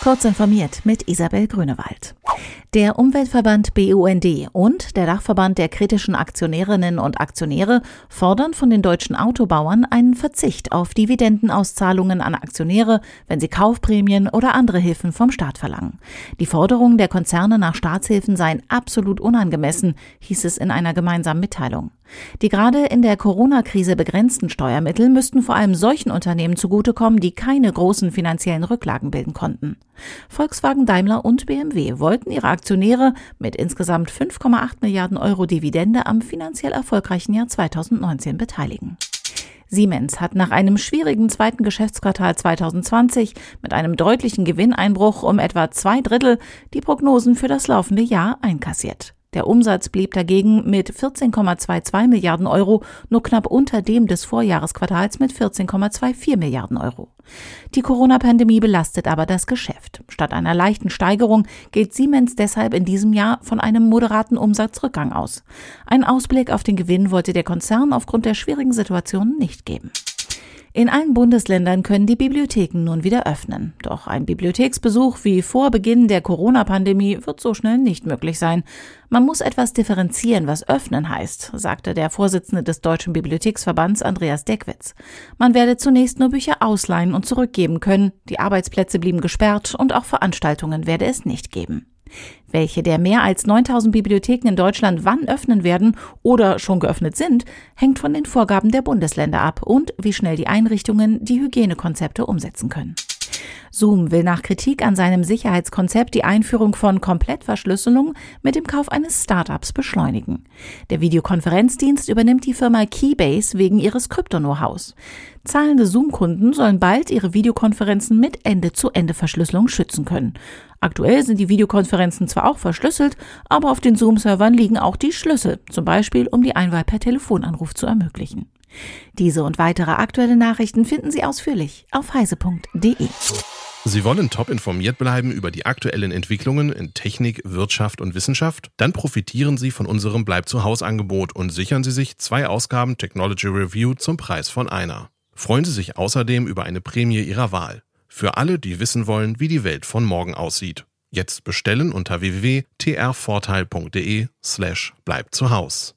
Kurz informiert mit Isabel Grünewald. Der Umweltverband BUND und der Dachverband der kritischen Aktionärinnen und Aktionäre fordern von den deutschen Autobauern einen Verzicht auf Dividendenauszahlungen an Aktionäre, wenn sie Kaufprämien oder andere Hilfen vom Staat verlangen. Die Forderungen der Konzerne nach Staatshilfen seien absolut unangemessen, hieß es in einer gemeinsamen Mitteilung. Die gerade in der Corona-Krise begrenzten Steuermittel müssten vor allem solchen Unternehmen zugutekommen, die keine großen finanziellen Rücklagen bilden konnten. Volkswagen, Daimler und BMW wollten ihre Aktionäre mit insgesamt 5,8 Milliarden Euro Dividende am finanziell erfolgreichen Jahr 2019 beteiligen. Siemens hat nach einem schwierigen zweiten Geschäftsquartal 2020 mit einem deutlichen Gewinneinbruch um etwa zwei Drittel die Prognosen für das laufende Jahr einkassiert. Der Umsatz blieb dagegen mit 14,22 Milliarden Euro nur knapp unter dem des Vorjahresquartals mit 14,24 Milliarden Euro. Die Corona-Pandemie belastet aber das Geschäft. Statt einer leichten Steigerung geht Siemens deshalb in diesem Jahr von einem moderaten Umsatzrückgang aus. Ein Ausblick auf den Gewinn wollte der Konzern aufgrund der schwierigen Situation nicht geben. In allen Bundesländern können die Bibliotheken nun wieder öffnen. Doch ein Bibliotheksbesuch wie vor Beginn der Corona-Pandemie wird so schnell nicht möglich sein. Man muss etwas differenzieren, was öffnen heißt, sagte der Vorsitzende des Deutschen Bibliotheksverbands Andreas Deckwitz. Man werde zunächst nur Bücher ausleihen und zurückgeben können, die Arbeitsplätze blieben gesperrt und auch Veranstaltungen werde es nicht geben. Welche der mehr als 9000 Bibliotheken in Deutschland wann öffnen werden oder schon geöffnet sind, hängt von den Vorgaben der Bundesländer ab und wie schnell die Einrichtungen die Hygienekonzepte umsetzen können. Zoom will nach Kritik an seinem Sicherheitskonzept die Einführung von Komplettverschlüsselung mit dem Kauf eines Startups beschleunigen. Der Videokonferenzdienst übernimmt die Firma Keybase wegen ihres Krypto-Know-hows. Zahlende Zoom-Kunden sollen bald ihre Videokonferenzen mit Ende-zu-Ende-Verschlüsselung schützen können. Aktuell sind die Videokonferenzen zwar auch verschlüsselt, aber auf den Zoom-Servern liegen auch die Schlüssel, zum Beispiel um die Einwahl per Telefonanruf zu ermöglichen. Diese und weitere aktuelle Nachrichten finden Sie ausführlich auf heise.de. Sie wollen top informiert bleiben über die aktuellen Entwicklungen in Technik, Wirtschaft und Wissenschaft? Dann profitieren Sie von unserem Bleib zu Haus Angebot und sichern Sie sich zwei Ausgaben Technology Review zum Preis von einer. Freuen Sie sich außerdem über eine Prämie Ihrer Wahl. Für alle, die wissen wollen, wie die Welt von morgen aussieht. Jetzt bestellen unter www.trvorteil.de slash bleib zu Haus.